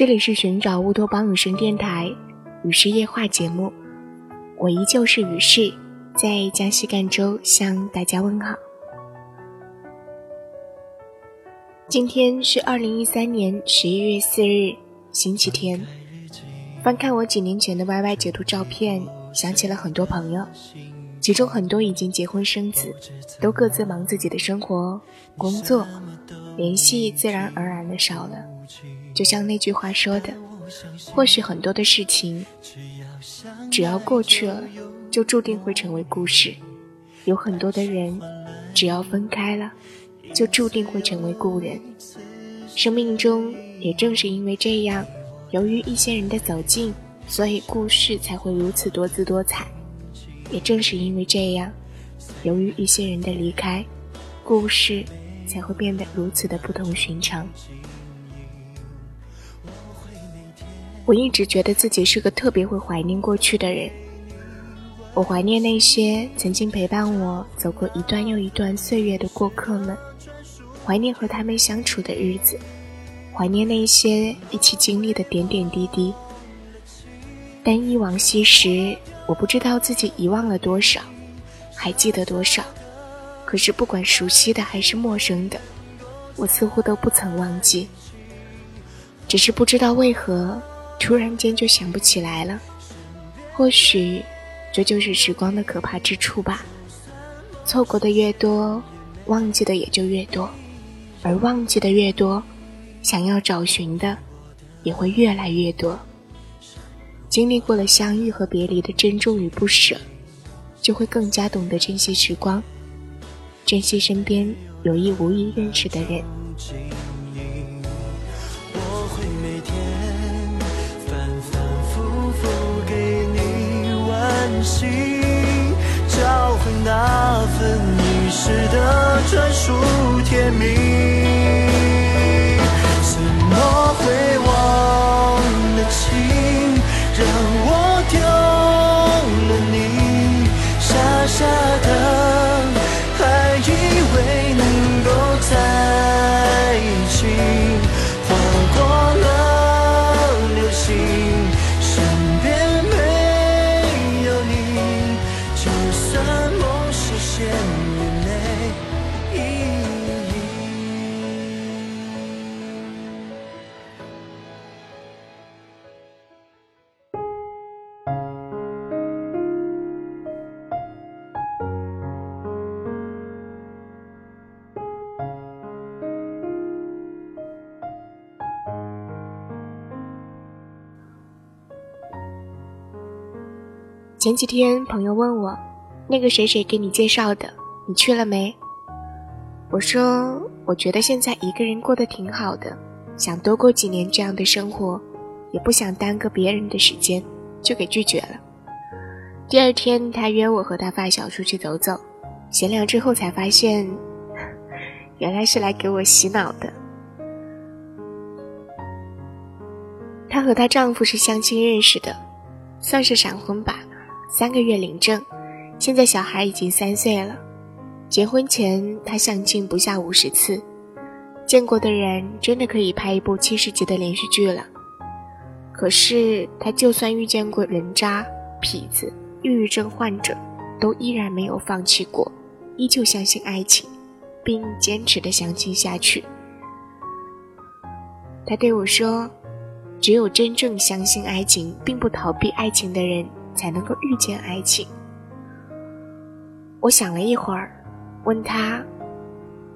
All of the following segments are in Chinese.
这里是寻找乌托邦有声电台雨师夜话节目，我依旧是雨师，在江西赣州向大家问好。今天是二零一三年十一月四日，星期天。翻看我几年前的 YY 截图照片，想起了很多朋友，其中很多已经结婚生子，都各自忙自己的生活、工作，联系自然而然的少了。就像那句话说的，或许很多的事情，只要过去了，就注定会成为故事；有很多的人，只要分开了。就注定会成为故人。生命中也正是因为这样，由于一些人的走近，所以故事才会如此多姿多彩。也正是因为这样，由于一些人的离开，故事才会变得如此的不同寻常。我一直觉得自己是个特别会怀念过去的人。我怀念那些曾经陪伴我走过一段又一段岁月的过客们。怀念和他们相处的日子，怀念那些一起经历的点点滴滴。但忆往昔时，我不知道自己遗忘了多少，还记得多少。可是不管熟悉的还是陌生的，我似乎都不曾忘记。只是不知道为何，突然间就想不起来了。或许，这就是时光的可怕之处吧。错过的越多，忘记的也就越多。而忘记的越多，想要找寻的也会越来越多。经历过了相遇和别离的珍重与不舍，就会更加懂得珍惜时光，珍惜身边有意无意认识的人。心，找回那份遗失的专属甜蜜。怎么会忘了情，让我丢了你？傻傻的，还以为能够在一起，划过了流星。前几天朋友问我，那个谁谁给你介绍的，你去了没？我说，我觉得现在一个人过得挺好的，想多过几年这样的生活，也不想耽搁别人的时间，就给拒绝了。第二天他约我和他发小出去走走，闲聊之后才发现，原来是来给我洗脑的。她和她丈夫是相亲认识的，算是闪婚吧。三个月领证，现在小孩已经三岁了。结婚前他相亲不下五十次，见过的人真的可以拍一部七十集的连续剧了。可是他就算遇见过人渣、痞子、抑郁症患者，都依然没有放弃过，依旧相信爱情，并坚持的相亲下去。他对我说：“只有真正相信爱情，并不逃避爱情的人。”才能够遇见爱情。我想了一会儿，问他：“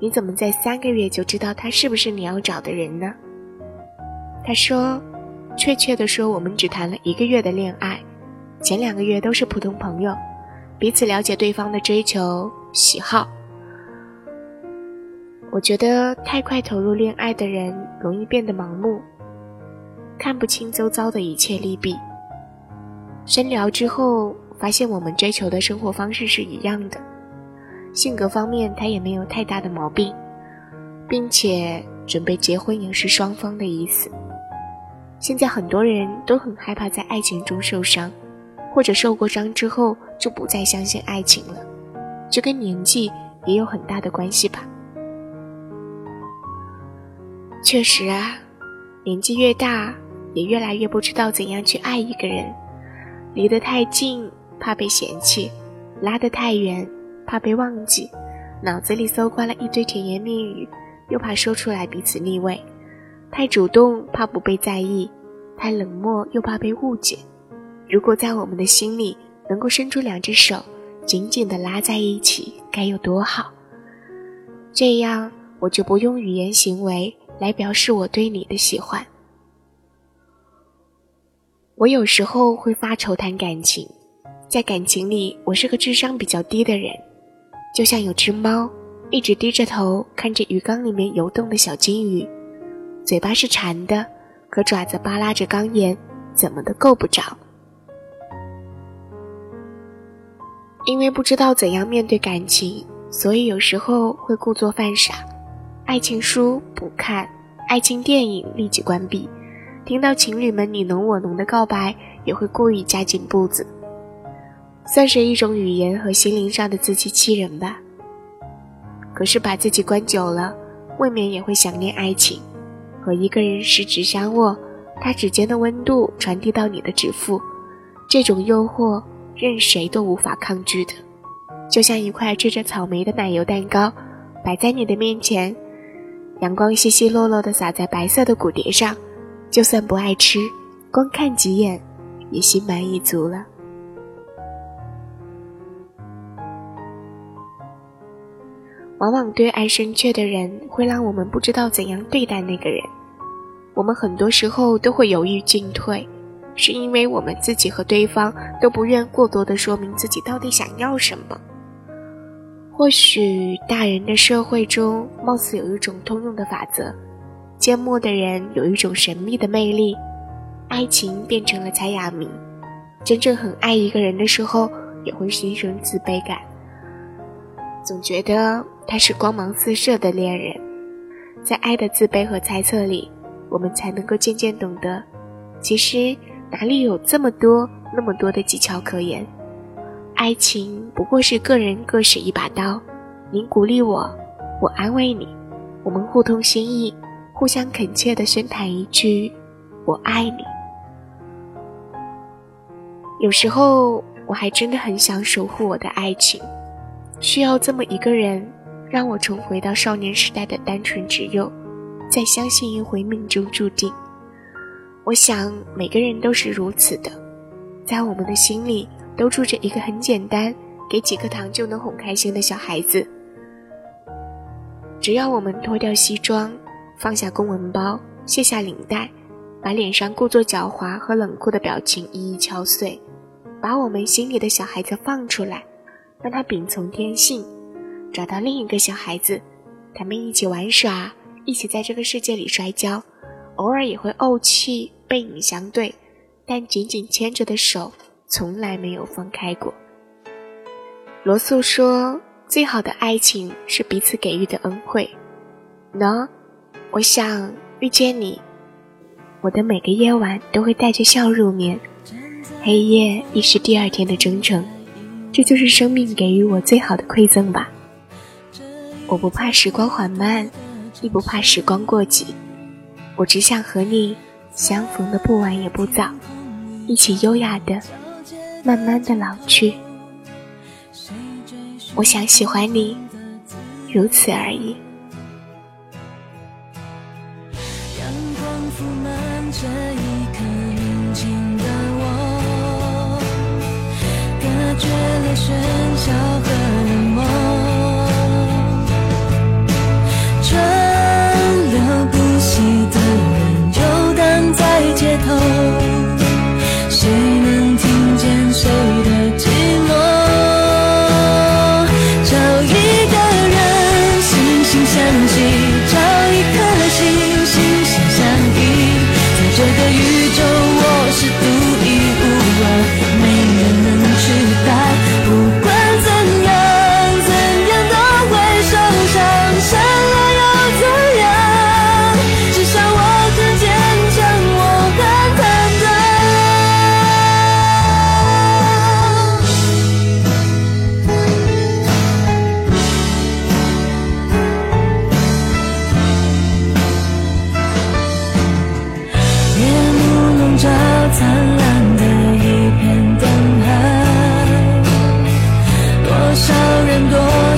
你怎么在三个月就知道他是不是你要找的人呢？”他说：“确切的说，我们只谈了一个月的恋爱，前两个月都是普通朋友，彼此了解对方的追求、喜好。我觉得太快投入恋爱的人容易变得盲目，看不清周遭的一切利弊。”深聊之后，发现我们追求的生活方式是一样的，性格方面他也没有太大的毛病，并且准备结婚也是双方的意思。现在很多人都很害怕在爱情中受伤，或者受过伤之后就不再相信爱情了，这跟年纪也有很大的关系吧？确实啊，年纪越大，也越来越不知道怎样去爱一个人。离得太近，怕被嫌弃；拉得太远，怕被忘记。脑子里搜刮了一堆甜言蜜语，又怕说出来彼此腻味。太主动，怕不被在意；太冷漠，又怕被误解。如果在我们的心里能够伸出两只手，紧紧地拉在一起，该有多好！这样，我就不用语言行为来表示我对你的喜欢。我有时候会发愁谈感情，在感情里，我是个智商比较低的人，就像有只猫，一直低着头看着鱼缸里面游动的小金鱼，嘴巴是馋的，可爪子扒拉着缸沿，怎么都够不着。因为不知道怎样面对感情，所以有时候会故作犯傻，爱情书不看，爱情电影立即关闭。听到情侣们你侬我侬的告白，也会故意加紧步子，算是一种语言和心灵上的自欺欺人吧。可是把自己关久了，未免也会想念爱情，和一个人十指相握，他指尖的温度传递到你的指腹，这种诱惑任谁都无法抗拒的，就像一块缀着草莓的奶油蛋糕，摆在你的面前，阳光稀稀落落的洒在白色的骨碟上。就算不爱吃，光看几眼，也心满意足了。往往对爱深切的人，会让我们不知道怎样对待那个人。我们很多时候都会犹豫进退，是因为我们自己和对方都不愿过多的说明自己到底想要什么。或许大人的社会中，貌似有一种通用的法则。缄默的人有一种神秘的魅力，爱情变成了猜哑谜。真正很爱一个人的时候，也会心生自卑感，总觉得他是光芒四射的恋人。在爱的自卑和猜测里，我们才能够渐渐懂得，其实哪里有这么多那么多的技巧可言？爱情不过是个人各使一把刀，你鼓励我，我安慰你，我们互通心意。互相恳切的宣谈一句“我爱你”。有时候，我还真的很想守护我的爱情，需要这么一个人，让我重回到少年时代的单纯执拗，再相信一回命中注定。我想，每个人都是如此的，在我们的心里都住着一个很简单，给几颗糖就能哄开心的小孩子。只要我们脱掉西装。放下公文包，卸下领带，把脸上故作狡猾和冷酷的表情一一敲碎，把我们心里的小孩子放出来，让他秉从天性，找到另一个小孩子，他们一起玩耍，一起在这个世界里摔跤，偶尔也会怄气，背影相对，但紧紧牵着的手从来没有放开过。罗素说：“最好的爱情是彼此给予的恩惠。”呢？我想遇见你，我的每个夜晚都会带着笑入眠。黑夜亦是第二天的征程，这就是生命给予我最好的馈赠吧。我不怕时光缓慢，亦不怕时光过急，我只想和你相逢的不晚也不早，一起优雅的、慢慢的老去。我想喜欢你，如此而已。这一刻宁静的我，隔绝了喧嚣和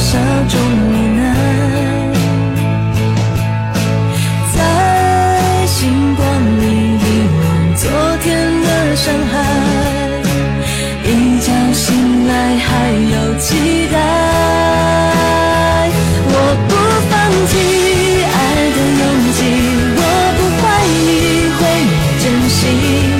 这种无奈，在星光里遗忘昨天的伤害，一觉醒来还有期待。我不放弃爱的勇气，我不怀疑会有真心。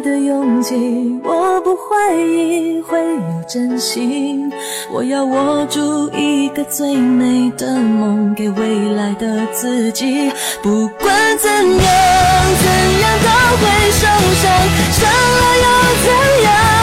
的勇气，我不怀疑会有真心。我要握住一个最美的梦，给未来的自己。不管怎样，怎样都会受伤，伤了又怎样？